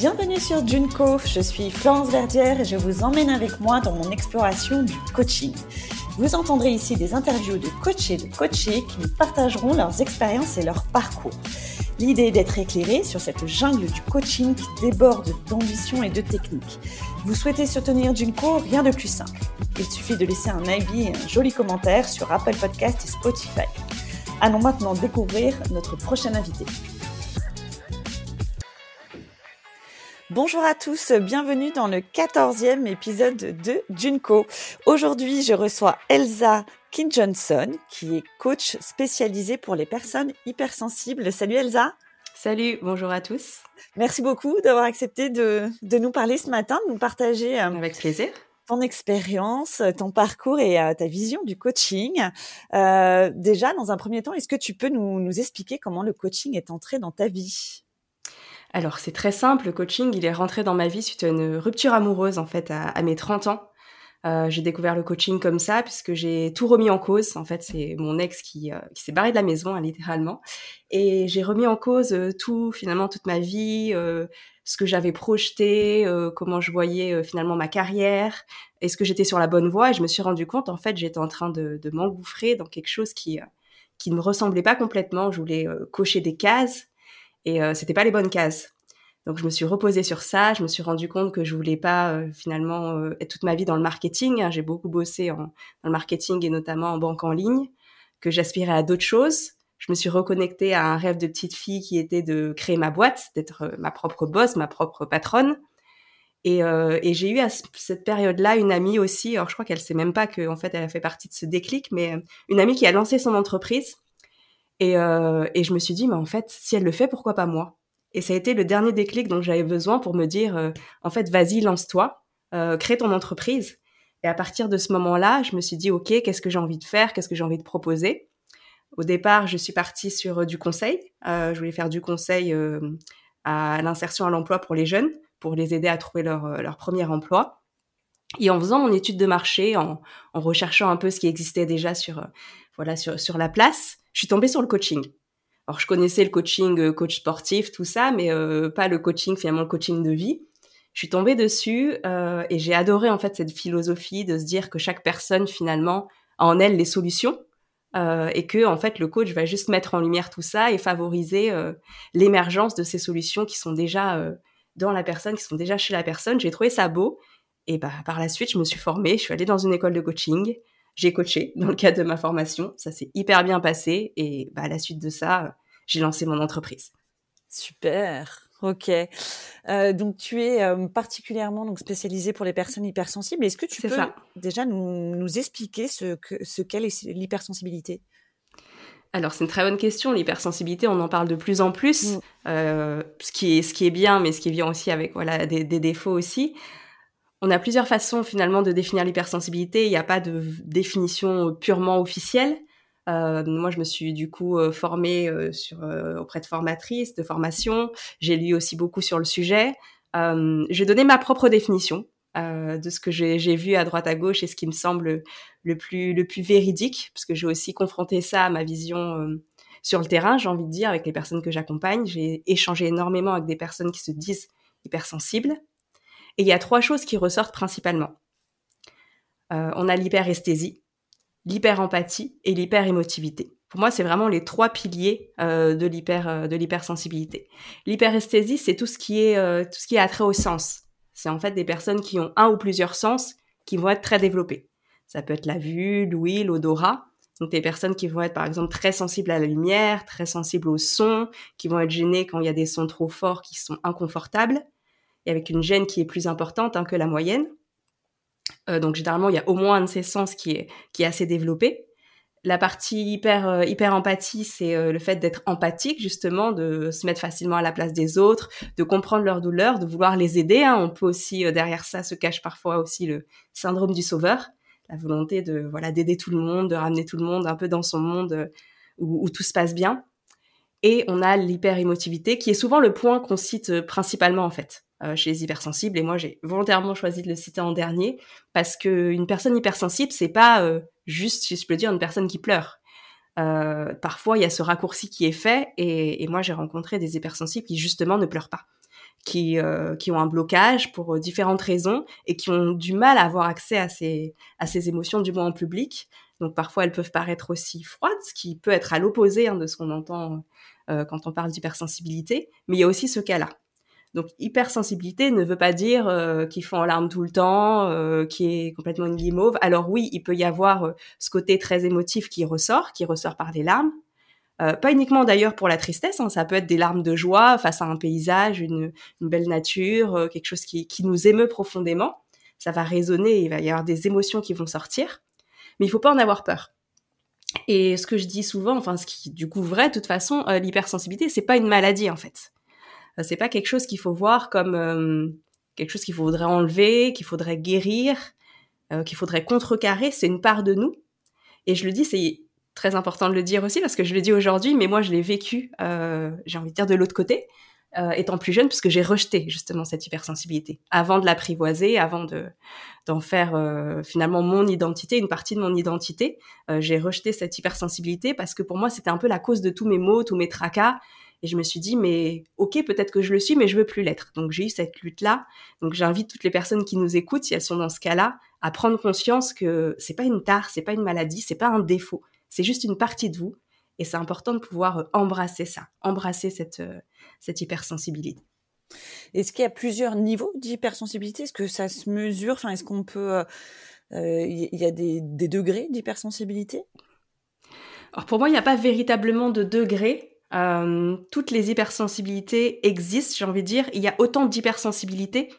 Bienvenue sur Junco, je suis Florence Verdière et je vous emmène avec moi dans mon exploration du coaching. Vous entendrez ici des interviews de coachés de coachés qui nous partageront leurs expériences et leurs parcours. L'idée est d'être éclairé sur cette jungle du coaching qui déborde d'ambition et de technique. Vous souhaitez soutenir Junko Rien de plus simple. Il suffit de laisser un avis et un joli commentaire sur Apple Podcast et Spotify. Allons maintenant découvrir notre prochain invité. Bonjour à tous, bienvenue dans le 14e épisode de Junko. Aujourd'hui, je reçois Elsa Kin Johnson, qui est coach spécialisée pour les personnes hypersensibles. Salut Elsa. Salut, bonjour à tous. Merci beaucoup d'avoir accepté de, de, nous parler ce matin, de nous partager euh, avec plaisir ton expérience, ton parcours et euh, ta vision du coaching. Euh, déjà, dans un premier temps, est-ce que tu peux nous, nous expliquer comment le coaching est entré dans ta vie? Alors c'est très simple, le coaching, il est rentré dans ma vie suite à une rupture amoureuse en fait à, mes 30 ans. Euh, j'ai découvert le coaching comme ça puisque j'ai tout remis en cause. En fait, c'est mon ex qui, euh, s'est barré de la maison, hein, littéralement. Et j'ai remis en cause euh, tout, finalement, toute ma vie, ce que j'avais projeté, comment je voyais finalement ma carrière, est-ce que j'étais sur la bonne voie. Et je me suis rendu compte, en fait, j'étais en train de, de m'engouffrer dans quelque chose qui, qui ne me ressemblait pas complètement. Je voulais cocher des cases et euh, c'était pas les bonnes cases. Donc je me suis reposée sur ça, je me suis rendu compte que je voulais pas euh, finalement euh, être toute ma vie dans le marketing. Hein. J'ai beaucoup bossé en, dans le marketing et notamment en banque en ligne, que j'aspirais à d'autres choses. Je me suis reconnectée à un rêve de petite fille qui était de créer ma boîte, d'être euh, ma propre boss, ma propre patronne. Et, et j'ai eu à cette période-là une amie aussi. Alors je crois qu'elle sait même pas que en fait elle a fait partie de ce déclic, mais une amie qui a lancé son entreprise et, euh, et je me suis dit, mais en fait, si elle le fait, pourquoi pas moi? Et ça a été le dernier déclic dont j'avais besoin pour me dire, euh, en fait, vas-y, lance-toi, euh, crée ton entreprise. Et à partir de ce moment-là, je me suis dit, OK, qu'est-ce que j'ai envie de faire? Qu'est-ce que j'ai envie de proposer? Au départ, je suis partie sur euh, du conseil. Euh, je voulais faire du conseil euh, à l'insertion à l'emploi pour les jeunes, pour les aider à trouver leur, leur premier emploi. Et en faisant mon étude de marché, en, en recherchant un peu ce qui existait déjà sur, voilà, sur, sur la place, je suis tombée sur le coaching. Alors, je connaissais le coaching, euh, coach sportif, tout ça, mais euh, pas le coaching, finalement, le coaching de vie. Je suis tombée dessus euh, et j'ai adoré, en fait, cette philosophie de se dire que chaque personne, finalement, a en elle les solutions et que, en fait, le coach va juste mettre en lumière tout ça et favoriser l'émergence de ces solutions qui sont déjà dans la personne, qui sont déjà chez la personne. J'ai trouvé ça beau. Et bah, par la suite, je me suis formée, je suis allée dans une école de coaching j'ai coaché dans le cadre de ma formation. Ça s'est hyper bien passé et bah, à la suite de ça, j'ai lancé mon entreprise. Super. Ok. Euh, donc tu es euh, particulièrement donc spécialisée pour les personnes hypersensibles. Est-ce que tu peux ça. déjà nous, nous, expliquer ce que ce qu'est l'hypersensibilité? Alors c'est une très bonne question. L'hypersensibilité, on en parle de plus en plus, mm. euh, ce qui est ce qui est bien, mais ce qui vient aussi avec voilà des, des défauts aussi on a plusieurs façons finalement de définir l'hypersensibilité. Il n'y a pas de définition purement officielle. Euh, moi, je me suis du coup euh, formée euh, sur, euh, auprès de formatrices de formation. J'ai lu aussi beaucoup sur le sujet. Euh, j'ai donné ma propre définition de ce que j'ai vu à droite à gauche et ce qui me semble le plus le plus véridique, parce que j'ai aussi confronté ça à ma vision sur le terrain. J'ai envie de dire avec les personnes que j'accompagne. J'ai échangé énormément avec des personnes qui se disent hypersensibles et il y a trois choses qui ressortent principalement. Euh, on a l'hyperesthésie, l'hyperempathie et l'hyperémotivité. Pour moi, c'est vraiment les trois piliers euh, de l'hyper euh, de l'hypersensibilité. L'hyperesthésie, c'est tout ce qui est tout ce qui est attrait au sens. C'est en fait des personnes qui ont un ou plusieurs sens qui vont être très développés. Ça peut être la vue, l'ouïe, l'odorat. Donc des personnes qui vont être par exemple très sensibles à la lumière, très sensibles au son, qui vont être gênées quand il y a des sons trop forts qui sont inconfortables et avec une gêne qui est plus importante hein, que la moyenne. Euh, donc généralement, il y a au moins un de ces sens qui est, qui est assez développé. La partie hyper, euh, hyper empathie, c'est euh, le fait d'être empathique, justement, de se mettre facilement à la place des autres, de comprendre leurs douleurs, de vouloir les aider. Hein. On peut aussi, derrière ça, se cache parfois aussi le syndrome du sauveur, la volonté de voilà d'aider tout le monde, de ramener tout le monde un peu dans son monde où tout se passe bien. Et on a l'hyper-émotivité, qui est souvent le point qu'on cite principalement, en fait. Euh, chez les hypersensibles. Et moi, j'ai volontairement choisi de le citer en dernier parce que une personne hypersensible, c'est pas euh, juste, si je peux dire, une personne qui pleure. Euh, parfois, il y a ce raccourci qui est fait, et, et moi, j'ai rencontré des hypersensibles qui justement ne pleurent pas, qui, qui ont un blocage pour différentes raisons et qui ont du mal à avoir accès à ces, à ces émotions, du moins en public. Donc parfois elles peuvent paraître aussi froides, ce qui peut être à l'opposé hein, de ce qu'on entend quand on parle d'hypersensibilité. Mais il y a aussi ce cas-là. Donc hypersensibilité ne veut pas dire euh, qu'ils font en larmes tout le temps, euh, est complètement une guimauve. Alors oui, il peut y avoir euh, ce côté très émotif qui ressort, qui ressort par les larmes. Euh, pas uniquement d'ailleurs pour la tristesse, hein, ça peut être des larmes de joie face à un paysage, une, une belle nature, quelque chose qui, qui, nous émeut profondément. Ça va résonner, il va y avoir des émotions qui vont sortir, mais il faut pas en avoir peur. Et ce que je dis souvent, enfin ce qui du coup vrai, de toute façon, l'hypersensibilité, c'est pas une maladie en fait euh, c'est pas quelque chose qu'il faut voir comme euh, quelque chose qu'il faudrait enlever, qu'il faudrait guérir, euh, qu'il faudrait contrecarrer. C'est une part de nous. Et je le dis, c'est très important de le dire aussi parce que je le dis aujourd'hui, mais moi je l'ai vécu, j'ai envie de dire de l'autre côté, étant plus jeune, puisque j'ai rejeté justement cette hypersensibilité avant de l'apprivoiser, avant de d'en faire finalement mon identité, une partie de mon identité. j'ai rejeté cette hypersensibilité parce que pour moi c'était un peu la cause de tous mes maux, tous mes tracas. Et je me suis dit, mais ok, peut-être que je le suis, mais je veux plus l'être. Donc j'ai eu cette lutte-là. Donc j'invite toutes les personnes qui nous écoutent, si elles sont dans ce cas-là, à prendre conscience que c'est pas une tare, c'est pas une maladie, c'est pas un défaut. C'est juste une partie de vous. Et c'est important de pouvoir euh, embrasser ça, embrasser cette, euh, cette hypersensibilité. Est-ce qu'il y a plusieurs niveaux d'hypersensibilité? Est-ce que ça se mesure? Enfin, est-ce qu'on peut il euh, y a des, des degrés d'hypersensibilité? Alors pour moi, il n'y a pas véritablement de degrés. Euh, toutes les hypersensibilités existent, j'ai envie de dire. Il y a autant d'hypersensibilité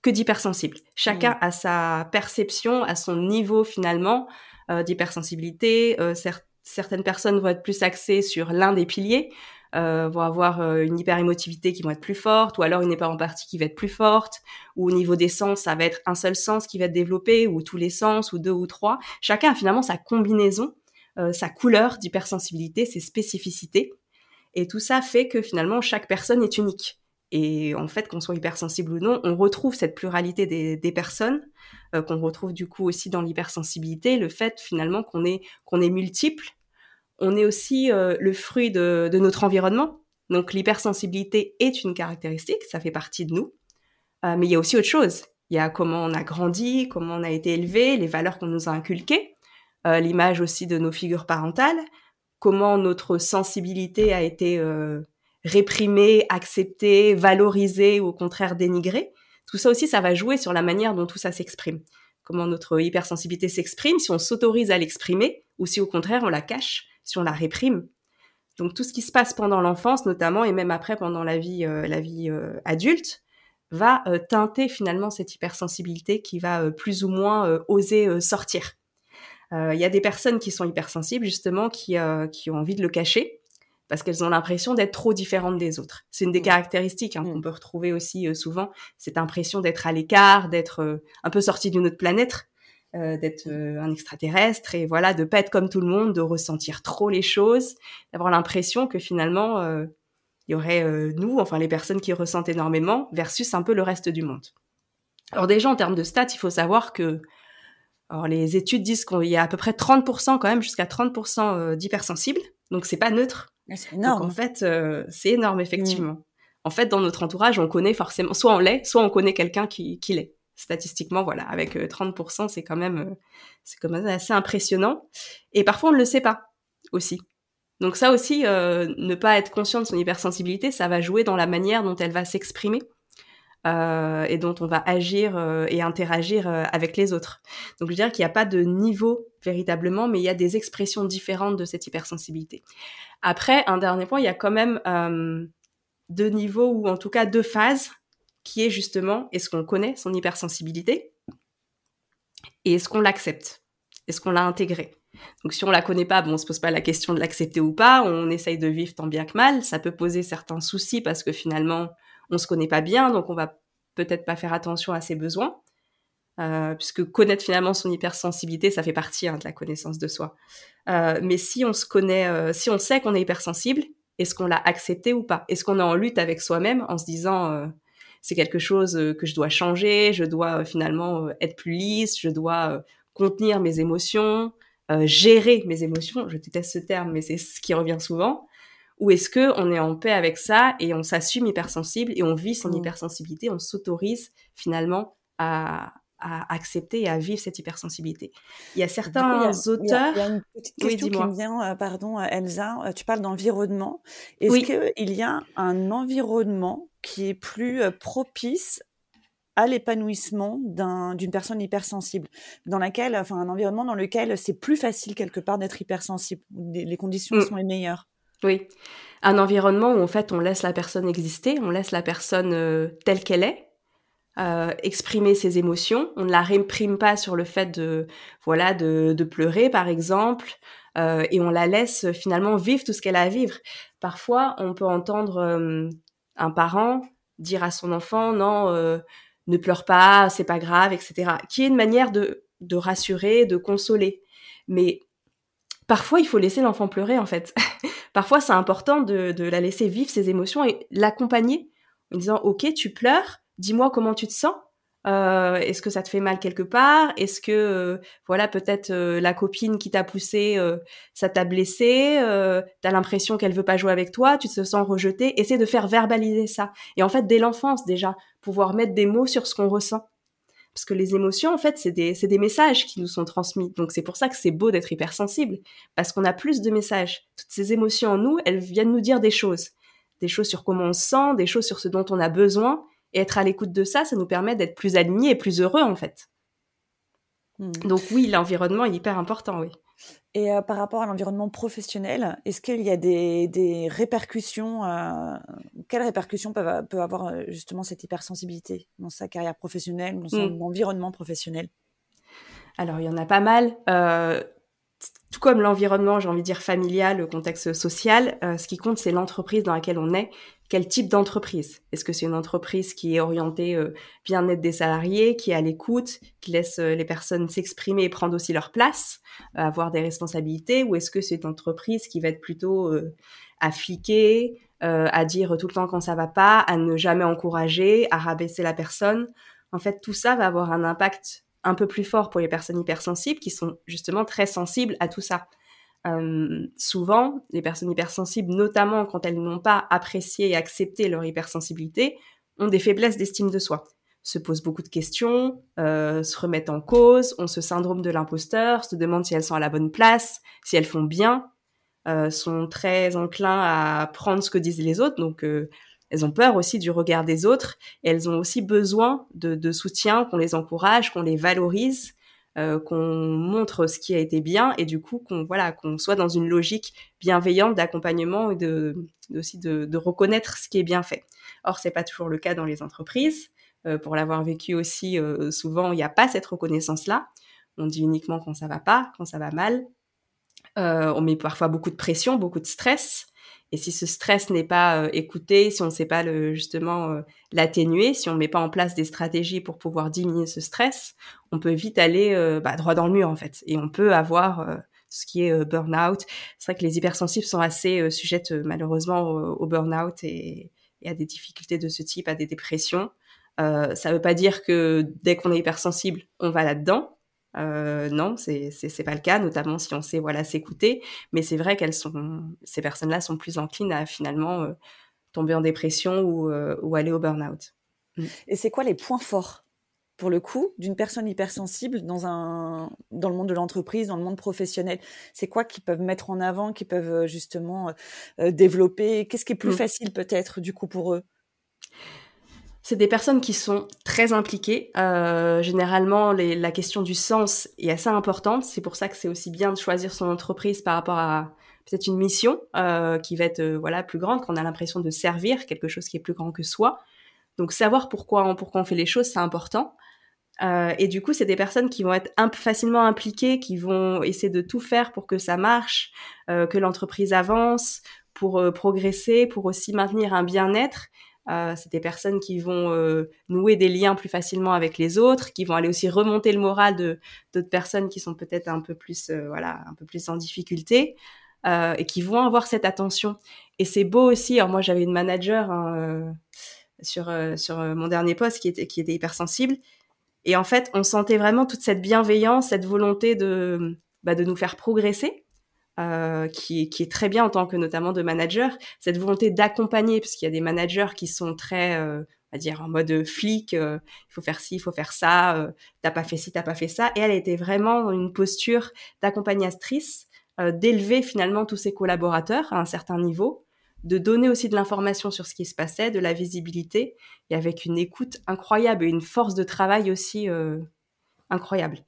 que d'hypersensibles. Chacun mm. a sa perception, a son niveau finalement euh, d'hypersensibilité. Euh, certaines personnes vont être plus axées sur l'un des piliers, euh, vont avoir euh, une hyperémotivité qui va être plus forte, ou alors une hyperempathie qui va être plus forte, ou au niveau des sens, ça va être un seul sens qui va être développé, ou tous les sens, ou deux ou trois. Chacun a finalement sa combinaison, sa couleur d'hypersensibilité, ses spécificités. Et tout ça fait que finalement, chaque personne est unique. Et en fait, qu'on soit hypersensible ou non, on retrouve cette pluralité des, personnes, euh, qu'on retrouve du coup aussi dans l'hypersensibilité, le fait finalement qu'on est, qu'on est multiple. On est aussi euh, le fruit de, notre environnement. Donc l'hypersensibilité est une caractéristique, ça fait partie de nous. Euh, mais il y a aussi autre chose. Il y a comment on a grandi, comment on a été élevé, les valeurs qu'on nous a inculquées, l'image aussi de nos figures parentales, comment notre sensibilité a été euh, réprimée, acceptée, valorisée ou au contraire dénigrée. Tout ça aussi, ça va jouer sur la manière dont tout ça s'exprime. Comment notre hypersensibilité s'exprime, si on s'autorise à l'exprimer ou si au contraire on la cache, si on la réprime. Donc tout ce qui se passe pendant l'enfance notamment et même après pendant la vie, euh, la vie euh, adulte va teinter finalement cette hypersensibilité qui va plus ou moins oser sortir. Euh, il y a des personnes qui sont hypersensibles justement qui, euh, qui ont envie de le cacher parce qu'elles ont l'impression d'être trop différentes des autres. C'est une des mmh. caractéristiques hein, mmh. qu'on peut retrouver aussi euh, souvent, cette impression d'être à l'écart, d'être un peu sorti d'une autre planète, d'être un extraterrestre et voilà, de pas être comme tout le monde, de ressentir trop les choses, d'avoir l'impression que finalement il y aurait nous, enfin les personnes qui ressentent énormément, versus un peu le reste du monde. Alors déjà en termes de stats, il faut savoir que alors les études disent qu'il y a à peu près 30% quand même, jusqu'à 30% euh, d'hypersensibles. Donc c'est pas neutre. C'est énorme. Donc, en fait, euh, c'est énorme effectivement. Mm. En fait, dans notre entourage, on connaît forcément, soit on l'est, soit on connaît quelqu'un qui, qui l'est. Statistiquement, voilà, avec 30%, euh, c'est quand même, c'est quand même assez impressionnant. Et parfois, on ne le sait pas aussi. Donc ça aussi, ne pas être conscient de son hypersensibilité, ça va jouer dans la manière dont elle va s'exprimer. Euh, et dont on va agir euh, et interagir euh, avec les autres. Donc je dirais qu'il n'y a pas de niveau véritablement, mais il y a des expressions différentes de cette hypersensibilité. Après, un dernier point, il y a quand même deux niveaux ou en tout cas deux phases qui est justement est-ce qu'on connaît son hypersensibilité et est-ce qu'on l'accepte? Est-ce qu'on l'a intégrée donc si on la connaît pas, bon, on se pose pas la question de l'accepter ou pas, on essaye de vivre tant bien que mal. Ça peut poser certains soucis parce que finalement, on se connaît pas bien, donc on va peut-être pas faire attention à ses besoins, euh, puisque connaître finalement son hypersensibilité, ça fait partie hein, de la connaissance de soi. Euh, mais si on se connaît, euh, si on sait qu'on est hypersensible, est-ce qu'on l'a accepté ou pas? Est-ce qu'on est en lutte avec soi-même en se disant c'est quelque chose que je dois changer, je dois finalement être plus lisse, je dois contenir mes émotions, gérer mes émotions. Je déteste ce terme, mais c'est ce qui revient souvent ou est-ce que on est en paix avec ça et on s'assume hypersensible et on vit son mmh. hypersensibilité, on s'autorise finalement à, à accepter et à vivre cette hypersensibilité. Il y a certains auteurs. Il y, a, une petite question qui me vient, euh, pardon, Elsa. Euh, tu parles d'environnement. Est-ce qu'il y a un environnement qui est plus euh, propice à l'épanouissement d'une personne hypersensible, dans laquelle, enfin, un environnement dans lequel c'est plus facile quelque part d'être hypersensible, les, conditions mm. sont les meilleures? Oui, un environnement où en fait on laisse la personne exister, on laisse la personne telle qu'elle est, euh, exprimer ses émotions. On ne la réprime pas sur le fait de voilà de, de pleurer par exemple, euh, et on la laisse finalement vivre tout ce qu'elle a à vivre. Parfois, on peut entendre euh, un parent dire à son enfant non, euh, ne pleure pas, c'est pas grave, etc. Qui est une manière de de rassurer, de consoler. Mais parfois, il faut laisser l'enfant pleurer en fait. parfois, c'est important de, de la laisser vivre ses émotions et l'accompagner en disant ok, tu pleures dis-moi comment tu te sens. Euh, est-ce que ça te fait mal quelque part? Est-ce que euh, voilà peut-être euh, la copine qui t'a poussé, ça t'a blessé T'as l'impression qu'elle veut pas jouer avec toi Tu te sens rejeté Essaie de faire verbaliser ça. Et en fait, dès l'enfance déjà, pouvoir mettre des mots sur ce qu'on ressent. Parce que les émotions, en fait, c'est des, des messages qui nous sont transmis. Donc c'est pour ça que c'est beau d'être hypersensible, parce qu'on a plus de messages. Toutes ces émotions en nous, elles viennent nous dire des choses. Des choses sur comment on se sent, des choses sur ce dont on a besoin. Et être à l'écoute de ça, ça nous permet d'être plus alignés et plus heureux en fait. Hmm. Donc oui, l'environnement est hyper important, oui. Et euh, par rapport à l'environnement professionnel, est-ce qu'il y a des, répercussions euh, Quelles répercussions peut, peut avoir euh, justement cette hypersensibilité dans sa carrière professionnelle, dans son hmm. environnement professionnel? Alors, il y en a pas mal tout comme l'environnement, j'ai envie de dire familial, le contexte social, ce qui compte, c'est l'entreprise dans laquelle on est quel type d'entreprise? Est-ce que c'est une entreprise qui est orientée euh, bien-être des salariés, qui est à l'écoute, qui laisse euh, les personnes s'exprimer et prendre aussi leur place, euh, avoir des responsabilités, ou est-ce que c'est une entreprise qui va être plutôt à fliquer, à dire tout le temps quand ça va pas, à ne jamais encourager, à rabaisser la personne? En fait, tout ça va avoir un impact un peu plus fort pour les personnes hypersensibles qui sont justement très sensibles à tout ça. Euh, souvent, les personnes hypersensibles, notamment quand elles n'ont pas apprécié et accepté leur hypersensibilité, ont des faiblesses d'estime de soi, se posent beaucoup de questions, euh, se remettent en cause, ont ce syndrome de l'imposteur, se demandent si elles sont à la bonne place, si elles font bien, euh, sont très enclins à prendre ce que disent les autres, donc elles ont peur aussi du regard des autres, elles ont aussi besoin de soutien, qu'on les encourage, qu'on les valorise, euh, qu'on montre ce qui a été bien et du coup qu'on voilà qu'on soit dans une logique bienveillante d'accompagnement et aussi de, reconnaître ce qui est bien fait. Or c'est pas toujours le cas dans les entreprises. Euh, pour l'avoir vécu aussi, euh, souvent il n'y a pas cette reconnaissance là. On dit uniquement quand ça va pas, quand ça va mal. on met parfois beaucoup de pression, beaucoup de stress. Et si ce stress n'est pas écouté, si on ne sait pas le, justement l'atténuer, si on ne met pas en place des stratégies pour pouvoir diminuer ce stress, on peut vite aller bah, droit dans le mur en fait. Et on peut avoir ce qui est burn-out. C'est vrai que les hypersensibles sont assez sujettes malheureusement au, burn-out et, et, à des difficultés de ce type, à des dépressions. ça ne veut pas dire que dès qu'on est hypersensible, on va là-dedans. Euh, non, c'est c'est pas le cas, notamment si on sait voilà s'écouter. Mais c'est vrai qu'elles sont ces personnes-là sont plus enclines à finalement euh, tomber en dépression ou, euh, ou aller au burn-out. Mm. Et c'est quoi les points forts pour le coup d'une personne hypersensible dans un dans le monde de l'entreprise, dans le monde professionnel? C'est quoi qu'ils peuvent mettre en avant, qu'ils peuvent justement développer? Qu'est-ce qui est plus mm. facile peut-être du coup pour eux? C'est des personnes qui sont très impliquées. Euh, généralement, la question du sens est assez importante. C'est pour ça que c'est aussi bien de choisir son entreprise par rapport à peut-être une mission euh, qui va être euh, voilà plus grande, qu'on a l'impression de servir quelque chose qui est plus grand que soi. Donc savoir pourquoi on, pourquoi on fait les choses, c'est important. et du coup, c'est des personnes qui vont être un, facilement impliquées, qui vont essayer de tout faire pour que ça marche, que l'entreprise avance, pour progresser, pour aussi maintenir un bien-être euh, c'est des personnes qui vont euh, nouer des liens plus facilement avec les autres, qui vont aller aussi remonter le moral de d'autres personnes qui sont peut-être un peu plus euh, voilà un peu plus en difficulté et qui vont avoir cette attention. Et c'est beau aussi. Alors moi j'avais une manager hein, sur sur mon dernier poste qui était qui était hypersensible et en fait on sentait vraiment toute cette bienveillance, cette volonté de bah, de nous faire progresser qui, qui, est très bien en tant que notamment de manager, cette volonté d'accompagner, parce qu'il y a des managers qui sont très, on va dire, en mode flic, il faut faire ci, il faut faire ça, t'as pas fait ci, t'as pas fait ça, et elle était vraiment dans une posture d'accompagnatrice, d'élever finalement tous ses collaborateurs à un certain niveau, de donner aussi de l'information sur ce qui se passait, de la visibilité, et avec une écoute incroyable et une force de travail aussi euh, incroyable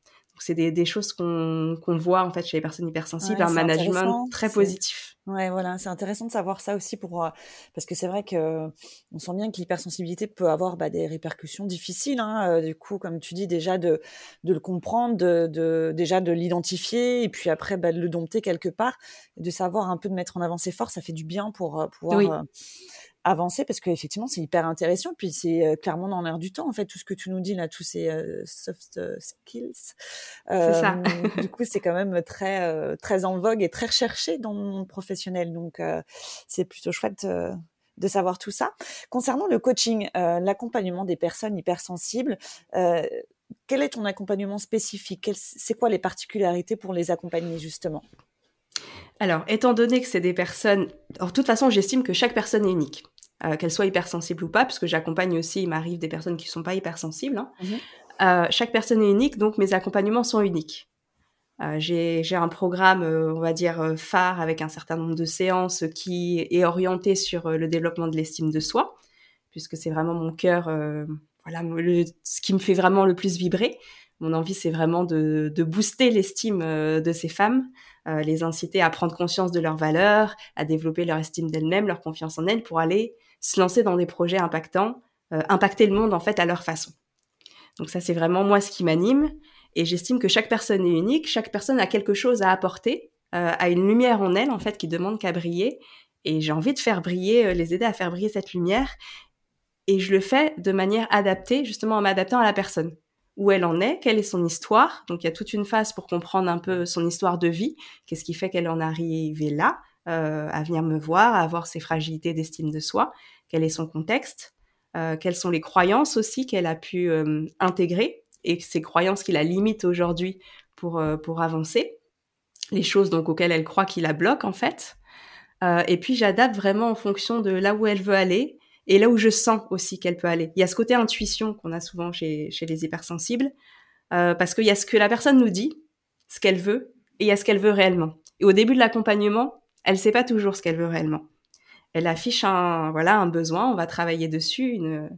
c'est des, des, choses qu'on voit en fait chez les personnes hypersensibles, un management très positif. Ouais, voilà, c'est intéressant de savoir ça aussi pour euh, parce que c'est vrai que on sent bien que l'hypersensibilité peut avoir bah, des répercussions difficiles. Hein, euh, du coup, comme tu dis déjà de de le comprendre, de, de déjà de l'identifier et puis après bah, de le dompter quelque part, de savoir un peu de mettre en avant ses forces, ça fait du bien pour euh, pouvoir avancer parce qu'effectivement c'est hyper intéressant. Puis c'est euh, clairement dans l'air du temps en fait tout ce que tu nous dis là tous ces euh, soft euh, skills ça. du coup c'est quand même très très en vogue et très recherché dans le monde professionnel. Donc c'est plutôt chouette de savoir tout ça. Concernant le coaching l'accompagnement des personnes hypersensibles quel est ton accompagnement spécifique? C'est quoi les particularités pour les accompagner justement? Alors, étant donné que c'est des personnes, en de toute façon, j'estime que chaque personne est unique, euh, qu'elle soit hypersensible ou pas, puisque j'accompagne aussi, il m'arrive des personnes qui ne sont pas hypersensibles. Hein. Mhm. Euh, chaque personne est unique, donc mes accompagnements sont uniques. Euh, j'ai un programme, on va dire, phare avec un certain nombre de séances qui est orienté sur le développement de l'estime de soi, puisque c'est vraiment mon cœur, voilà, ce qui me fait vraiment le plus vibrer. Mon envie, c'est vraiment de, de booster l'estime de ces femmes, euh, les inciter à prendre conscience de leurs valeurs, à développer leur estime d'elles-mêmes, leur confiance en elles, pour aller se lancer dans des projets impactants, euh, impacter le monde en fait à leur façon. Donc ça, c'est vraiment moi ce qui m'anime. Et j'estime que chaque personne est unique, chaque personne a quelque chose à apporter, euh, a une lumière en elle en fait qui demande qu'à briller. Et j'ai envie de faire briller, les aider à faire briller cette lumière. Et je le fais de manière adaptée, justement en m'adaptant à la personne où elle en est, quelle est son histoire. Donc il y a toute une phase pour comprendre un peu son histoire de vie, qu'est-ce qui fait qu'elle en est arrivée là, euh, à venir me voir, à avoir ses fragilités d'estime de soi, quel est son contexte, euh, quelles sont les croyances aussi qu'elle a pu euh, intégrer et ces croyances qui la limitent aujourd'hui pour, pour avancer, les choses donc auxquelles elle croit qui la bloquent en fait. et puis j'adapte vraiment en fonction de là où elle veut aller, et là où je sens aussi qu'elle peut aller. Il y a ce côté intuition qu'on a souvent chez, chez les hypersensibles, parce qu'il y a ce que la personne nous dit, ce qu'elle veut, et il y a ce qu'elle veut réellement. Et au début de l'accompagnement, elle ne sait pas toujours ce qu'elle veut réellement. Elle affiche un, voilà, un besoin, on va travailler dessus, une,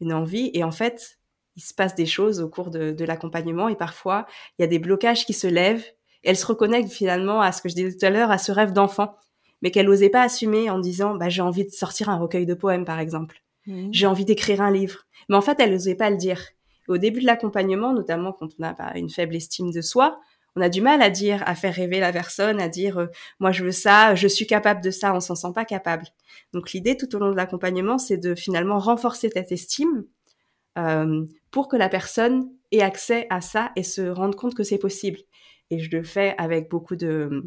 une envie, et en fait, il se passe des choses au cours de, de l'accompagnement, et parfois, il y a des blocages qui se lèvent, et elle se reconnecte finalement à ce que je disais tout à l'heure, à ce rêve d'enfant mais qu'elle n'osait pas assumer en disant bah, j'ai envie de sortir un recueil de poèmes par exemple, mmh. j'ai envie d'écrire un livre. Mais en fait, elle n'osait pas le dire. Au début de l'accompagnement, notamment quand on a bah, une faible estime de soi, on a du mal à dire, à faire rêver la personne, à dire euh, moi je veux ça, je suis capable de ça, on s'en sent pas capable. Donc l'idée tout au long de l'accompagnement, c'est de finalement renforcer cette estime euh, pour que la personne ait accès à ça et se rende compte que c'est possible. Et je le fais avec beaucoup de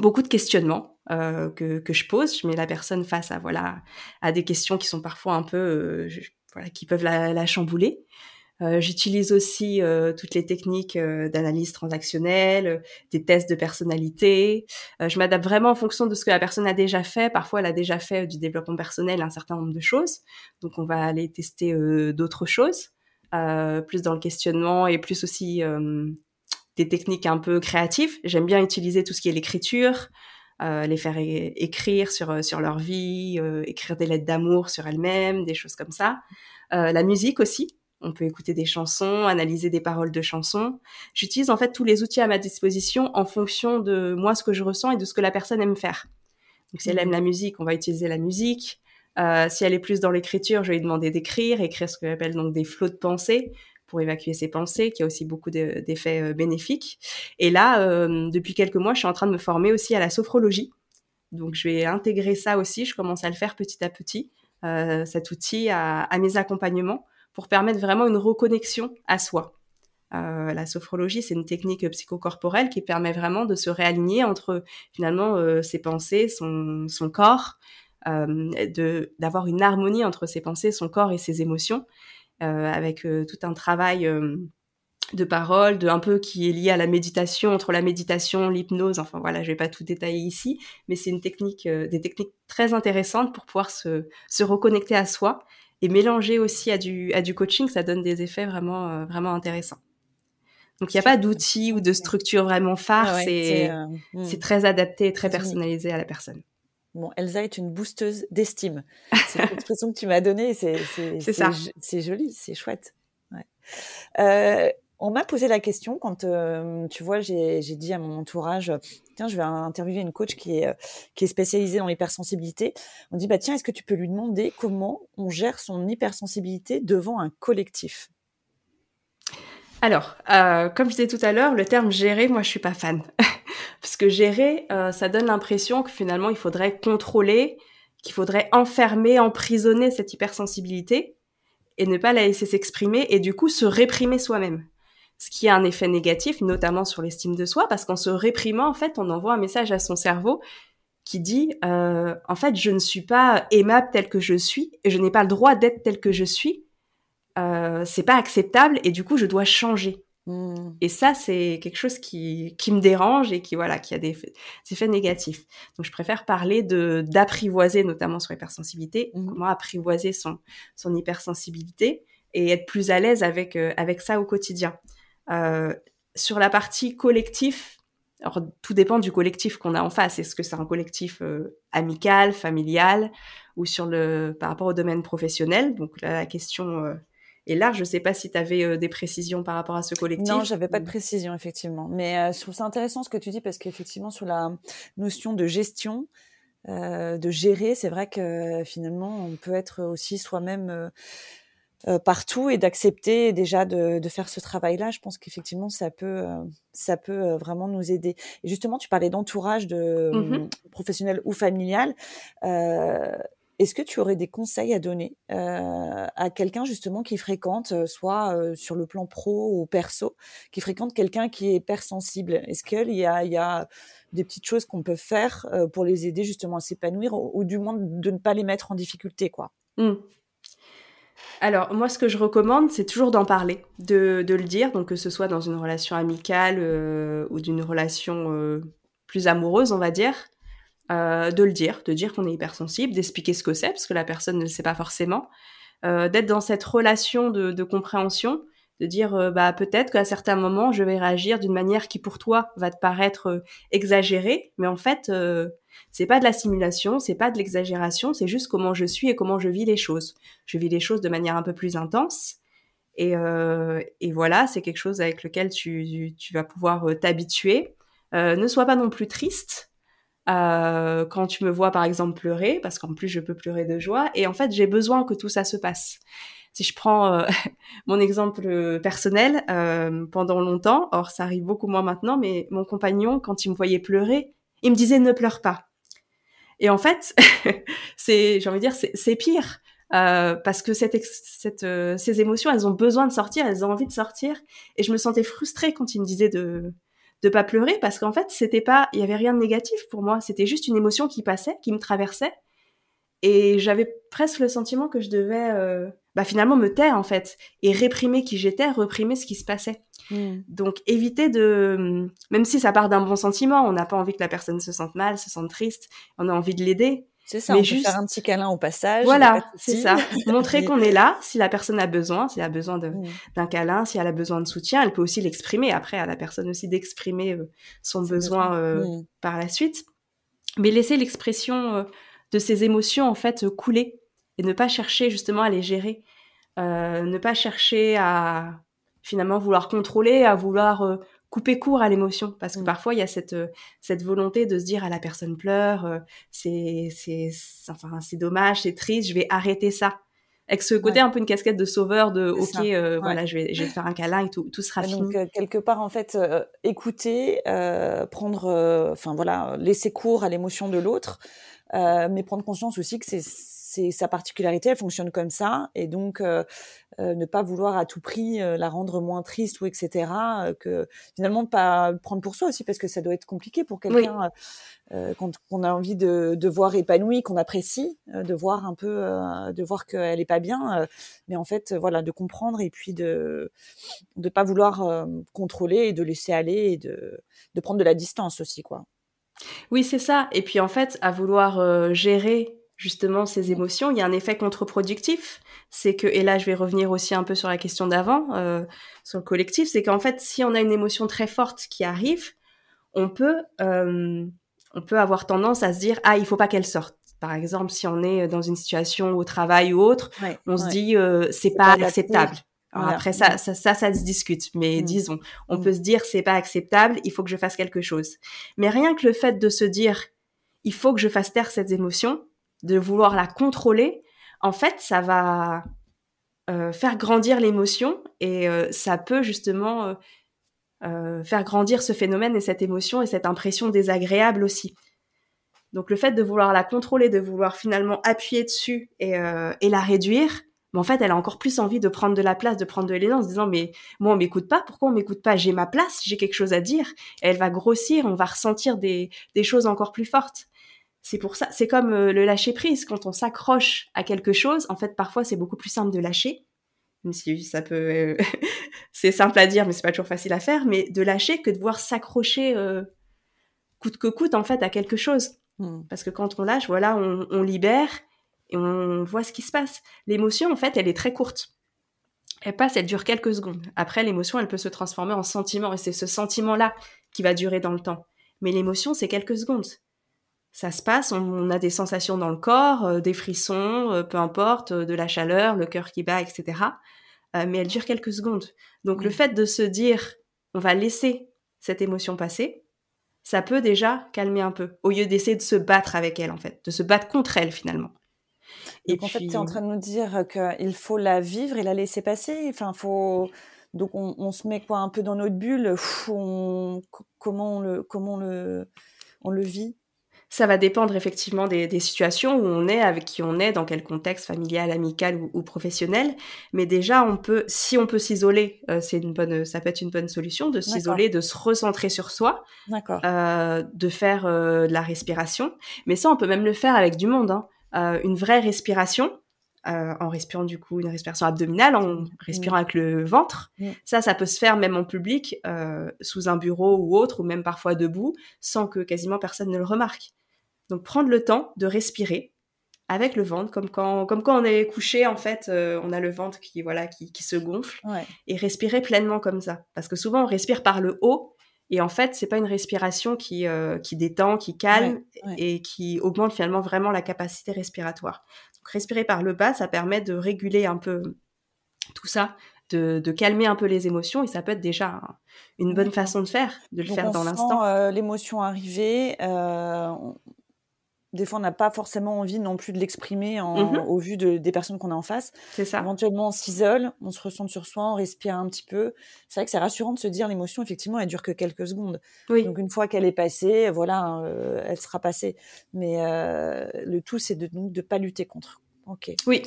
beaucoup de questionnements euh, que, que, je pose. Je mets la personne face à voilà à des questions qui sont parfois un peu voilà qui peuvent la chambouler. Euh, J'utilise aussi euh, toutes les techniques euh, d'analyse transactionnelle, des tests de personnalité. je m'adapte vraiment en fonction de ce que la personne a déjà fait. Parfois, elle a déjà fait du développement personnel un certain nombre de choses, donc on va aller tester d'autres choses, plus dans le questionnement et plus aussi des techniques un peu créatives. J'aime bien utiliser tout ce qui est l'écriture, euh, les faire écrire sur, euh, sur leur vie, euh, écrire des lettres d'amour sur elles-mêmes, des choses comme ça. Euh, la musique aussi. On peut écouter des chansons, analyser des paroles de chansons. J'utilise en fait tous les outils à ma disposition en fonction de moi ce que je ressens et de ce que la personne aime faire. Donc si elle aime la musique, on va utiliser la musique. Euh, si elle est plus dans l'écriture, je vais lui demander d'écrire, écrire ce qu'on appelle donc des flots de pensée pour évacuer ses pensées, qui a aussi beaucoup d'effets euh, bénéfiques. Et là, euh, depuis quelques mois, je suis en train de me former aussi à la sophrologie. Donc, je vais intégrer ça aussi. Je commence à le faire petit à petit, euh, cet outil à, mes accompagnements, pour permettre vraiment une reconnexion à soi. la sophrologie, c'est une technique psychocorporelle qui permet vraiment de se réaligner entre finalement ses pensées, son, corps, de d'avoir une harmonie entre ses pensées, son corps et ses émotions. Euh, avec euh, tout un travail euh, de parole, de un peu qui est lié à la méditation, entre la méditation, l'hypnose. Enfin voilà, je vais pas tout détailler ici, mais c'est une technique, euh, des techniques très intéressantes pour pouvoir se, se reconnecter à soi et mélanger aussi à du, à du coaching, ça donne des effets vraiment, euh, vraiment intéressants. Donc il n'y a pas d'outils ou de structure vraiment phare, c'est hmm. c'est très adapté et très personnalisé à la personne. Bon, Elsa est une boosteuse d'estime. C'est l'expression que tu m'as donnée. C'est ça. C'est joli, c'est chouette. Ouais. Euh, on m'a posé la question quand, euh, tu vois, j'ai dit à mon entourage, je vais interviewer une coach qui est, qui est spécialisée dans l'hypersensibilité. On dit, bah tiens, est-ce que tu peux lui demander comment on gère son hypersensibilité devant un collectif? Alors, euh, comme je disais tout à l'heure, le terme gérer, moi, je suis pas fan. Parce que gérer, euh, ça donne l'impression que finalement, il faudrait contrôler, qu'il faudrait enfermer, emprisonner cette hypersensibilité et ne pas la laisser s'exprimer et du coup se réprimer soi-même ce qui a un effet négatif, notamment sur l'estime de soi, parce qu'en se réprimant, en fait, on envoie un message à son cerveau qui dit, euh, en fait, je ne suis pas aimable tel que je suis, et je n'ai pas le droit d'être tel que je suis. Euh, c'est pas acceptable, et du coup, je dois changer. Hmm. Et ça, c'est quelque chose qui, qui me dérange et qui voilà, qui a des effets, des effets négatifs. Donc, je préfère parler de d'apprivoiser, notamment sur l'hypersensibilité, mmh. comment apprivoiser son son hypersensibilité et être plus à l'aise avec euh, avec ça au quotidien. Euh, sur la partie collectif, alors tout dépend du collectif qu'on a en face. Est-ce que c'est un collectif euh, amical, familial, ou sur le par rapport au domaine professionnel? Donc là, la question euh, est large. Je ne sais pas si tu avais des précisions par rapport à ce collectif. Non, j'avais pas de précision effectivement. Mais je trouve ça intéressant ce que tu dis parce qu'effectivement sur la notion de gestion, de gérer, c'est vrai que finalement on peut être aussi soi-même euh, partout et d'accepter déjà de, de, faire ce travail-là. Je pense qu'effectivement, ça peut, euh, ça peut euh, vraiment nous aider. Et justement, tu parlais d'entourage de mmh professionnel ou familial. Est-ce que tu aurais des conseils à donner à quelqu'un justement qui fréquente, soit sur le plan pro ou perso, qui fréquente quelqu'un qui est hypersensible? Est-ce qu'il y a, il y a des petites choses qu'on peut faire pour les aider justement à s'épanouir ou, du moins de ne pas les mettre en difficulté, quoi? Mmh. Alors, moi, ce que je recommande, c'est toujours d'en parler, de, le dire, donc que ce soit dans une relation amicale euh, ou d'une relation euh, plus amoureuse, on va dire, euh, de le dire, de dire qu'on est hypersensible, d'expliquer ce que c'est, parce que la personne ne le sait pas forcément, d'être dans cette relation de compréhension de dire euh, bah peut-être qu'à certains moments je vais réagir d'une manière qui pour toi va te paraître euh, exagérée, mais en fait euh, c'est pas de la simulation, c'est pas de l'exagération, c'est juste comment je suis et comment je vis les choses. Je vis les choses de manière un peu plus intense et, et voilà, c'est quelque chose avec lequel tu, tu vas pouvoir t'habituer. ne sois pas non plus triste. quand tu me vois par exemple pleurer, parce qu'en plus je peux pleurer de joie, et en fait j'ai besoin que tout ça se passe si je prends euh, mon exemple personnel, euh, pendant longtemps, or ça arrive beaucoup moins maintenant, mais mon compagnon, quand il me voyait pleurer, il me disait ne pleure pas. Et en fait, c'est, j'ai envie de dire, c'est pire. Euh, parce que ces émotions, elles ont besoin de sortir, elles ont envie de sortir, et je me sentais frustrée quand il me disait de de pas pleurer, parce qu'en fait, c'était pas, il y avait rien de négatif pour moi, c'était juste une émotion qui passait, qui me traversait, et j'avais presque le sentiment que je devais bah, finalement me taire en fait et réprimer qui j'étais, réprimer ce qui se passait. Hmm. Donc éviter de, même si ça part d'un bon sentiment, on n'a pas envie que la personne se sente mal, se sente triste, on a envie de l'aider. C'est ça, mais on juste... faire un petit câlin au passage. Voilà, c'est ça. Montrer qu'on est là, si la personne a besoin, si elle a besoin hmm. d'un câlin, si elle a besoin de soutien, elle peut aussi l'exprimer. Après, à la personne aussi d'exprimer euh, son besoin, euh, hmm. par la suite. Mais laisser l'expression euh, de ses émotions, en fait, couler et ne pas chercher justement à les gérer, euh, ne pas chercher à finalement vouloir contrôler, à vouloir euh, couper court à l'émotion, parce que mm. parfois il y a cette euh, cette volonté de se dire à la personne pleure, c'est c'est enfin c'est dommage, c'est triste, je vais arrêter ça. Avec ce côté un peu une casquette de sauveur de ok voilà je vais je vais faire un câlin et tout tout sera fini. Donc quelque part en fait écouter, prendre enfin voilà laisser court à l'émotion de l'autre, mais prendre conscience aussi que c'est c'est sa particularité, elle fonctionne comme ça, et donc euh, ne pas vouloir à tout prix la rendre moins triste ou etc. que finalement pas prendre pour soi aussi parce que ça doit être compliqué pour quelqu'un quand on a envie de, de voir épanoui, qu'on apprécie, de voir un peu, de voir qu'elle est pas bien, mais en fait voilà de comprendre et puis de de pas vouloir contrôler et de laisser aller et de de prendre de la distance aussi quoi. Oui, c'est ça. Et puis en fait, à vouloir euh, gérer justement ces émotions, il y a un effet contre-productif. C'est que, et là je vais revenir aussi un peu sur la question d'avant, euh, sur le collectif, c'est qu'en fait, si on a une émotion très forte qui arrive, on peut, euh, on peut avoir tendance à se dire, ah, il faut pas qu'elle sorte. Par exemple, si on est dans une situation au travail ou autre, on se dit, c'est pas acceptable. Après ça, ça, ça, ça, se discute. Mais mm. disons, on mm. peut se dire c'est pas acceptable, il faut que je fasse quelque chose. Mais rien que le fait de se dire il faut que je fasse taire cette émotion, de vouloir la contrôler, en fait, ça va euh, faire grandir l'émotion et euh, ça peut justement euh, faire grandir ce phénomène et cette émotion et cette impression désagréable aussi. Donc le fait de vouloir la contrôler, de vouloir finalement appuyer dessus et, et la réduire, mais en fait, elle a encore plus envie de prendre de la place, de prendre de l'élan en se disant, mais moi, on m'écoute pas. Pourquoi on m'écoute pas? J'ai ma place, j'ai quelque chose à dire. elle va grossir, on va ressentir des choses encore plus fortes. C'est pour ça, c'est comme euh, le lâcher prise. Quand on s'accroche à quelque chose, en fait, parfois, c'est beaucoup plus simple de lâcher. Même si ça peut, euh, c'est simple à dire, mais c'est pas toujours facile à faire, mais de lâcher que de voir s'accrocher euh, coûte que coûte, en fait, à quelque chose. Hmm. Parce que quand on lâche, voilà, on, on libère et on voit ce qui se passe. L'émotion, en fait, elle est très courte. Elle passe, elle dure quelques secondes. Après, l'émotion, elle peut se transformer en sentiment, et c'est ce sentiment-là qui va durer dans le temps. Mais l'émotion, c'est quelques secondes. Ça se passe, on, a des sensations dans le corps, euh, des frissons, euh, peu importe, euh, de la chaleur, le cœur qui bat, etc. mais elle dure quelques secondes. Donc le fait de se dire, on va laisser cette émotion passer, ça peut déjà calmer un peu, au lieu d'essayer de se battre avec elle, en fait, de se battre contre elle finalement. Et en fait, tu es en train de nous dire qu'il faut la vivre et la laisser passer. Enfin, faut. Donc, on, se met quoi un peu dans notre bulle? comment on le, comment le, on le vit? Ça va dépendre effectivement des, situations où on est, avec qui on est, dans quel contexte familial, amical ou, professionnel. Mais déjà, on peut, si on peut s'isoler, euh, c'est une bonne, ça peut être une bonne solution de s'isoler, de se recentrer sur soi, euh, de faire euh, de la respiration. Mais ça, on peut même le faire avec du monde. Hein. Euh, une vraie respiration, euh, en respirant du coup une respiration abdominale, en respirant avec le ventre. Ça, ça peut se faire même en public, euh, sous un bureau ou autre, ou même parfois debout, sans que quasiment personne ne le remarque. Donc prendre le temps de respirer avec le ventre, comme quand, comme quand on est couché, en fait, on a le ventre qui, voilà, qui, se gonfle, et respirer pleinement comme ça. Parce que souvent, on respire par le haut, et en fait, c'est pas une respiration qui, euh, qui détend, qui calme et qui augmente finalement vraiment la capacité respiratoire. Donc, respirer par le bas, ça permet de réguler un peu tout ça, de, de calmer un peu les émotions et ça peut être déjà une bonne façon de faire, de le faire dans l'instant. Euh, l'émotion arriver, euh, des fois, on n'a pas forcément envie non plus de l'exprimer mmh au vu de, des personnes qu'on a en face. C'est ça. Éventuellement, on s'isole, on se ressent sur soi, on respire un petit peu. C'est vrai que c'est rassurant de se dire l'émotion, effectivement, elle dure que quelques secondes. Oui. Donc, une fois qu'elle est passée, voilà, euh, elle sera passée. Mais euh, le tout, c'est de ne pas lutter contre. Ok. Oui.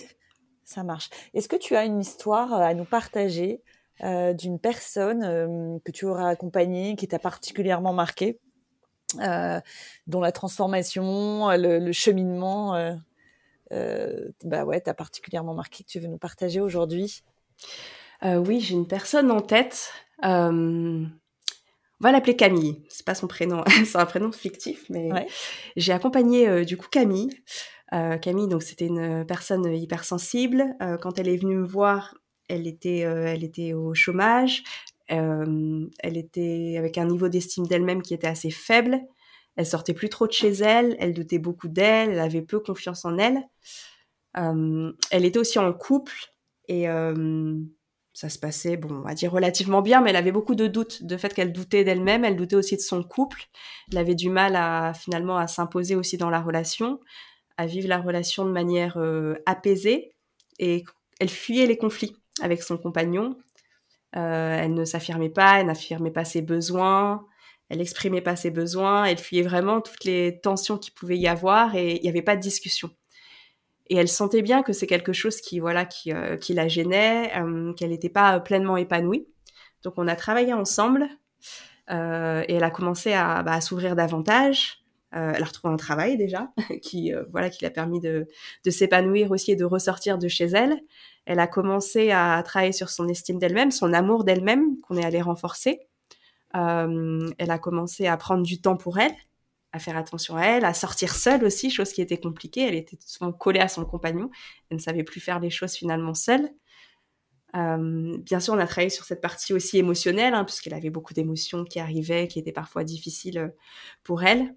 Ça marche. Est-ce que tu as une histoire à nous partager euh, d'une personne que tu auras accompagnée, qui t'a particulièrement marqué euh, dont la transformation, le, cheminement, euh, euh, bah ouais, t'as particulièrement marqué que tu veux nous partager aujourd'hui. oui, j'ai une personne en tête. on va l'appeler Camille. C'est pas son prénom, c'est un prénom fictif, mais j'ai accompagné du coup Camille. Camille, donc c'était une personne hypersensible. quand elle est venue me voir, elle était, elle était au chômage. Euh, elle était avec un niveau d'estime d'elle-même qui était assez faible. Elle sortait plus trop de chez elle. Elle doutait beaucoup d'elle. Elle avait peu confiance en elle. Euh, elle était aussi en couple et euh, ça se passait, bon, on va dire relativement bien, mais elle avait beaucoup de doutes, de fait qu'elle doutait d'elle-même, elle doutait aussi de son couple, elle avait du mal à finalement à s'imposer aussi dans la relation, à vivre la relation de manière apaisée, et elle fuyait les conflits avec son compagnon, elle ne s'affirmait pas, elle n'affirmait pas ses besoins, elle exprimait pas ses besoins, elle fuyait vraiment toutes les tensions qu'il pouvait y avoir et il n'y avait pas de discussion. Et elle sentait bien que c'est quelque chose qui, voilà, qui, qui la gênait, qu'elle n'était pas pleinement épanouie. Donc on a travaillé ensemble euh, et elle a commencé à, bah, s'ouvrir davantage. Euh, elle a retrouvé un travail déjà qui euh, voilà qui l'a permis de, de s'épanouir aussi et de ressortir de chez elle. Elle a commencé à travailler sur son estime d'elle-même, son amour d'elle-même qu'on est allé renforcer. Euh, elle a commencé à prendre du temps pour elle, à faire attention à elle, à sortir seule aussi, chose qui était compliquée. Elle était souvent collée à son compagnon. Elle ne savait plus faire les choses finalement seule. Euh, bien sûr, on a travaillé sur cette partie aussi émotionnelle, hein, puisqu'elle avait beaucoup d'émotions qui arrivaient, qui étaient parfois difficiles euh, pour elle.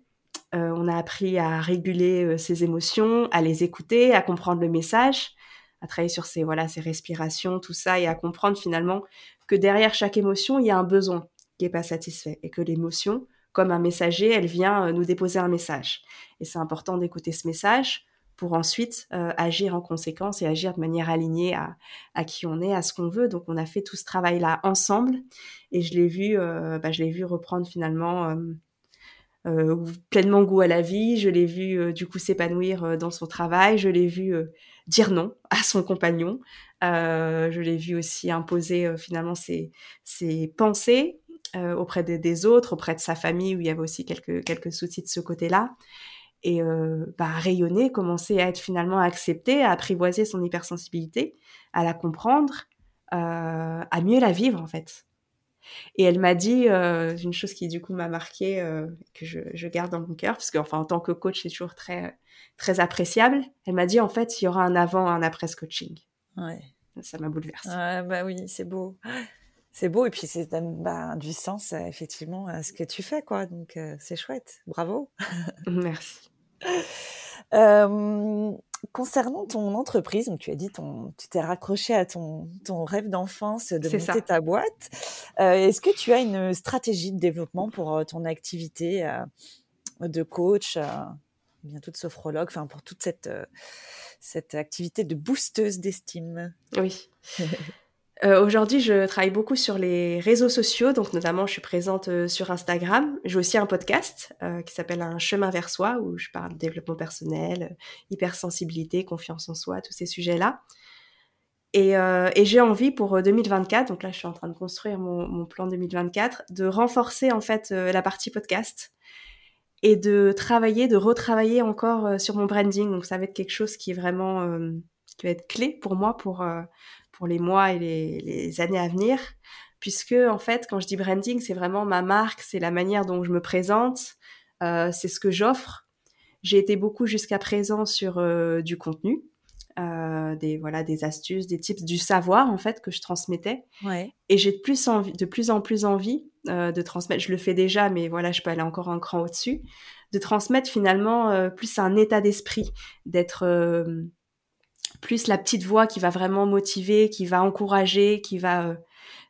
On a appris à réguler ses émotions, à les écouter, à comprendre le message, à travailler sur ses voilà ses respirations, tout ça, et à comprendre finalement que derrière chaque émotion, il y a un besoin qui est pas satisfait, et que l'émotion, comme un messager, elle vient nous déposer un message. Et c'est important d'écouter ce message pour ensuite euh, agir en conséquence et agir de manière alignée à, à qui on est, à ce qu'on veut. Donc on a fait tout ce travail-là ensemble et je l'ai vu, euh, bah, je l'ai vu reprendre finalement euh, euh pleinement goût à la vie. Je l'ai vu euh, du coup s'épanouir dans son travail. Je l'ai vu dire non à son compagnon. je l'ai vu aussi imposer finalement ses, ses pensées auprès des, des, autres, auprès de sa famille où il y avait aussi quelques quelques soucis de ce côté-là et euh, bah, rayonner, commencer à être finalement accepté, à apprivoiser son hypersensibilité, à la comprendre, euh, à mieux la vivre en fait. Et elle m'a dit euh, une chose qui du coup m'a marqué, euh, que je, je, garde dans mon cœur, parce qu'enfin en tant que coach c'est toujours très très appréciable. Elle m'a dit en fait il y aura un avant, un après ce coaching. Ouais. Ça m'a bouleversée. Ouais, bah oui, c'est beau. C'est beau et puis c'est bah, du sens effectivement à ce que tu fais quoi. Donc euh, c'est chouette. Bravo. Merci. Concernant ton entreprise, donc tu as dit ton, tu t'es raccroché à ton, ton rêve d'enfance de monter ça. ta boîte. Euh, est-ce que tu as une stratégie de développement pour euh, ton activité euh, de coach, euh, bientôt de sophrologue, enfin pour toute cette, cette activité de boosteuse d'estime? Oui. Euh, Aujourd'hui, je travaille beaucoup sur les réseaux sociaux, donc notamment je suis présente euh, sur Instagram. J'ai aussi un podcast euh, qui s'appelle Un chemin vers soi, où je parle de développement personnel, hypersensibilité, confiance en soi, tous ces sujets-là. Et, j'ai envie pour 2024, donc là je suis en train de construire mon, mon plan 2024, de renforcer en fait la partie podcast et de travailler, de retravailler encore sur mon branding. Donc ça va être quelque chose qui est vraiment, qui va être clé pour moi pour pour les mois et les, les, années à venir, puisque en fait, quand je dis branding, c'est vraiment ma marque, c'est la manière dont je me présente, euh, c'est ce que j'offre. J'ai été beaucoup jusqu'à présent sur euh, du contenu, euh, des voilà des astuces, des tips, du savoir en fait que je transmettais. Ouais. Et j'ai de plus envie, de plus en plus envie euh, de transmettre. Je le fais déjà, mais voilà, je peux aller encore un cran au-dessus, de transmettre finalement euh, plus un état d'esprit, d'être plus la petite voix qui va vraiment motiver, qui va encourager, qui va euh,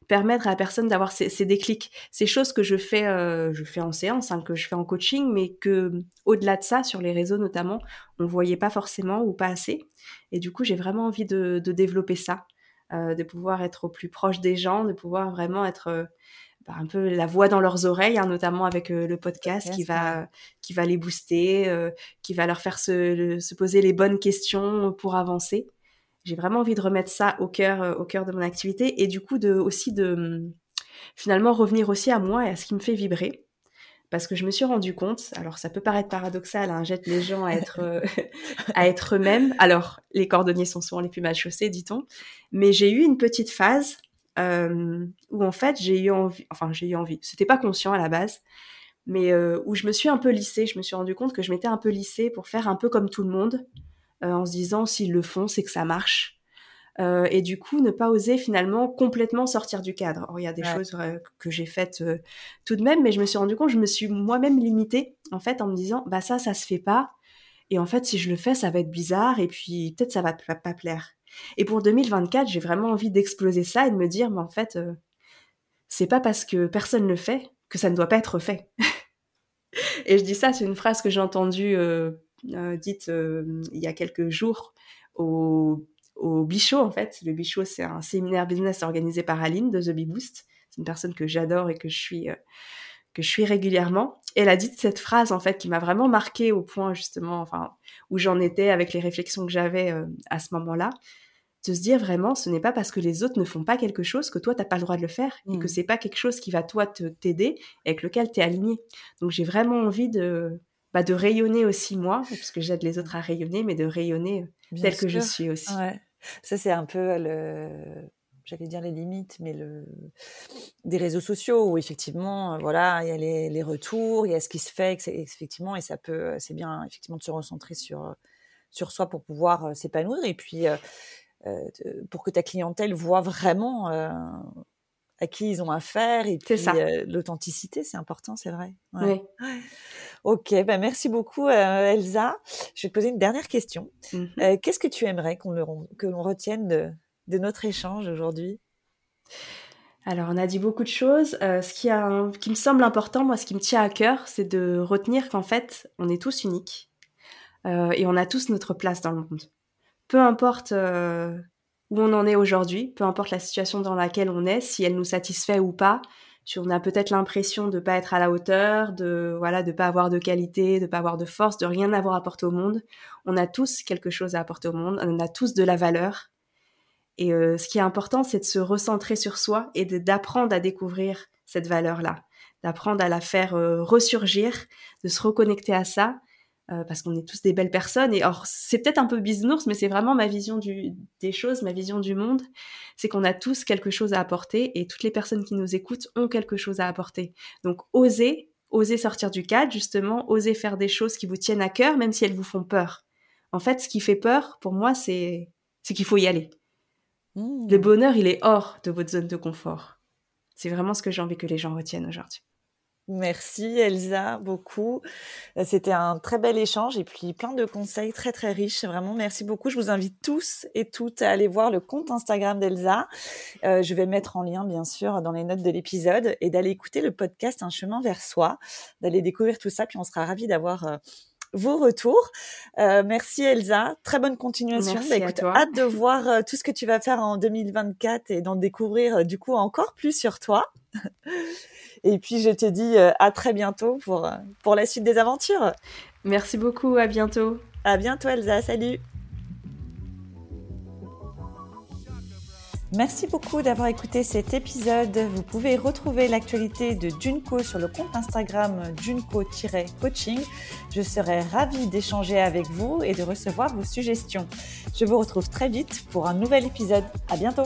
permettre à la personne d'avoir ces, ces, déclics, ces choses que je fais, euh, je fais en séance, hein, que je fais en coaching, mais que au-delà de ça, sur les réseaux notamment, on voyait pas forcément ou pas assez. Et du coup, j'ai vraiment envie de, de développer ça, euh, de pouvoir être au plus proche des gens, de pouvoir vraiment être euh, un peu la voix dans leurs oreilles, hein, notamment avec euh, le podcast yes, qui va ouais. qui va les booster, euh, qui va leur faire se, le, se, poser les bonnes questions pour avancer. J'ai vraiment envie de remettre ça au cœur euh, au cœur de mon activité et du coup de aussi de finalement revenir aussi à moi et à ce qui me fait vibrer. Parce que je me suis rendu compte, alors ça peut paraître paradoxal, hein, jette les gens à être à être eux-mêmes. Alors les cordonniers sont souvent les plus mal chaussés, dit-on, mais j'ai eu une petite phase euh, où en fait j'ai eu envie, enfin j'ai eu envie, c'était pas conscient à la base, mais euh, où je me suis un peu lissée, je me suis rendu compte que je m'étais un peu lissée pour faire un peu comme tout le monde, euh, en se disant s'ils le font c'est que ça marche. Et du coup, ne pas oser finalement complètement sortir du cadre. Or, il y a des ouais. choses que j'ai faites tout de même, mais je me suis rendu compte, je me suis moi-même limitée en fait en me disant, bah ça, ça se fait pas. Et en fait, si je le fais, ça va être bizarre et puis peut-être ça va pas plaire. Et pour 2024, j'ai vraiment envie d'exploser ça et de me dire, mais en fait, euh, c'est pas parce que personne le fait que ça ne doit pas être fait. et je dis ça, c'est une phrase que j'ai entendue euh, euh, dite euh, il y a quelques jours au, au Bichot, en fait. Le Bichot, c'est un séminaire business organisé par Aline de The Bee Boost. C'est une personne que j'adore et que je suis que je suis régulièrement. elle a dit cette phrase en fait qui m'a vraiment marquée au point justement, enfin où j'en étais avec les réflexions que j'avais à ce moment-là, de se dire vraiment, ce n'est pas parce que les autres ne font pas quelque chose que toi t'as pas le droit de le faire et que mmh. c'est pas quelque chose qui va toi te t'aider et avec lequel tu es aligné. Donc j'ai vraiment envie de bah, de rayonner aussi moi, parce que j'aide les autres à rayonner, mais de rayonner euh, tel que je suis aussi. Ça c'est un peu le j'allais dire les limites, mais le, des réseaux sociaux où effectivement, euh, voilà, il y a les, les, retours, il y a ce qui se fait, effectivement, et ça peut, c'est bien effectivement de se recentrer sur euh, sur soi pour pouvoir euh, s'épanouir et puis pour que ta clientèle voit vraiment à qui ils ont affaire et puis l'authenticité, c'est important, c'est vrai. Oui. Ok, ben merci beaucoup Elsa. Je vais te poser une dernière question. Mmh qu'est-ce que tu aimerais qu'on que l'on retienne de, de notre échange aujourd'hui? Alors, on a dit beaucoup de choses. Euh, ce qui, a, qui, me semble important, moi, ce qui me tient à cœur, c'est de retenir qu'en fait, on est tous uniques euh, et on a tous notre place dans le monde. Peu importe euh, où on en est aujourd'hui, peu importe la situation dans laquelle on est, si elle nous satisfait ou pas, si on a peut-être l'impression de pas être à la hauteur, de voilà, de pas avoir de qualité, de pas avoir de force, de rien avoir à apporter au monde. On a tous quelque chose à apporter au monde. On a tous de la valeur et euh, ce qui est important, c'est de se recentrer sur soi et d'apprendre à découvrir cette valeur-là, d'apprendre à la faire euh, ressurgir, de se reconnecter à ça, euh, parce qu'on est tous des belles personnes. Et or, c'est peut-être un peu bisounours, mais c'est vraiment ma vision du, des choses, ma vision du monde. C'est qu'on a tous quelque chose à apporter et toutes les personnes qui nous écoutent ont quelque chose à apporter. Donc, osez, osez sortir du cadre, justement, osez faire des choses qui vous tiennent à cœur, même si elles vous font peur. En fait, ce qui fait peur, pour moi, c'est qu'il faut y aller. Le mmh. bonheur, il est hors de votre zone de confort. C'est vraiment ce que j'ai envie que les gens retiennent aujourd'hui. Merci Elsa beaucoup. Euh, c'était un très bel échange et puis plein de conseils très très riches. Vraiment merci beaucoup. Je vous invite tous et toutes à aller voir le compte Instagram d'Elsa. Euh, je vais mettre en lien bien sûr dans les notes de l'épisode et d'aller écouter le podcast Un chemin vers soi, d'aller découvrir tout ça. Puis on sera ravis d'avoir euh, vos retours. Euh, merci Elsa, très bonne continuation. Merci bah, écoute, hâte de voir euh, tout ce que tu vas faire en 2024 et d'en découvrir euh, du coup encore plus sur toi. et puis je te dis à très bientôt pour, pour la suite des aventures. Merci beaucoup, à bientôt. À bientôt Elsa, salut. Merci beaucoup d'avoir écouté cet épisode. Vous pouvez retrouver l'actualité de Junko sur le compte Instagram junko-coaching. Je serai ravie d'échanger avec vous et de recevoir vos suggestions. Je vous retrouve très vite pour un nouvel épisode. À bientôt!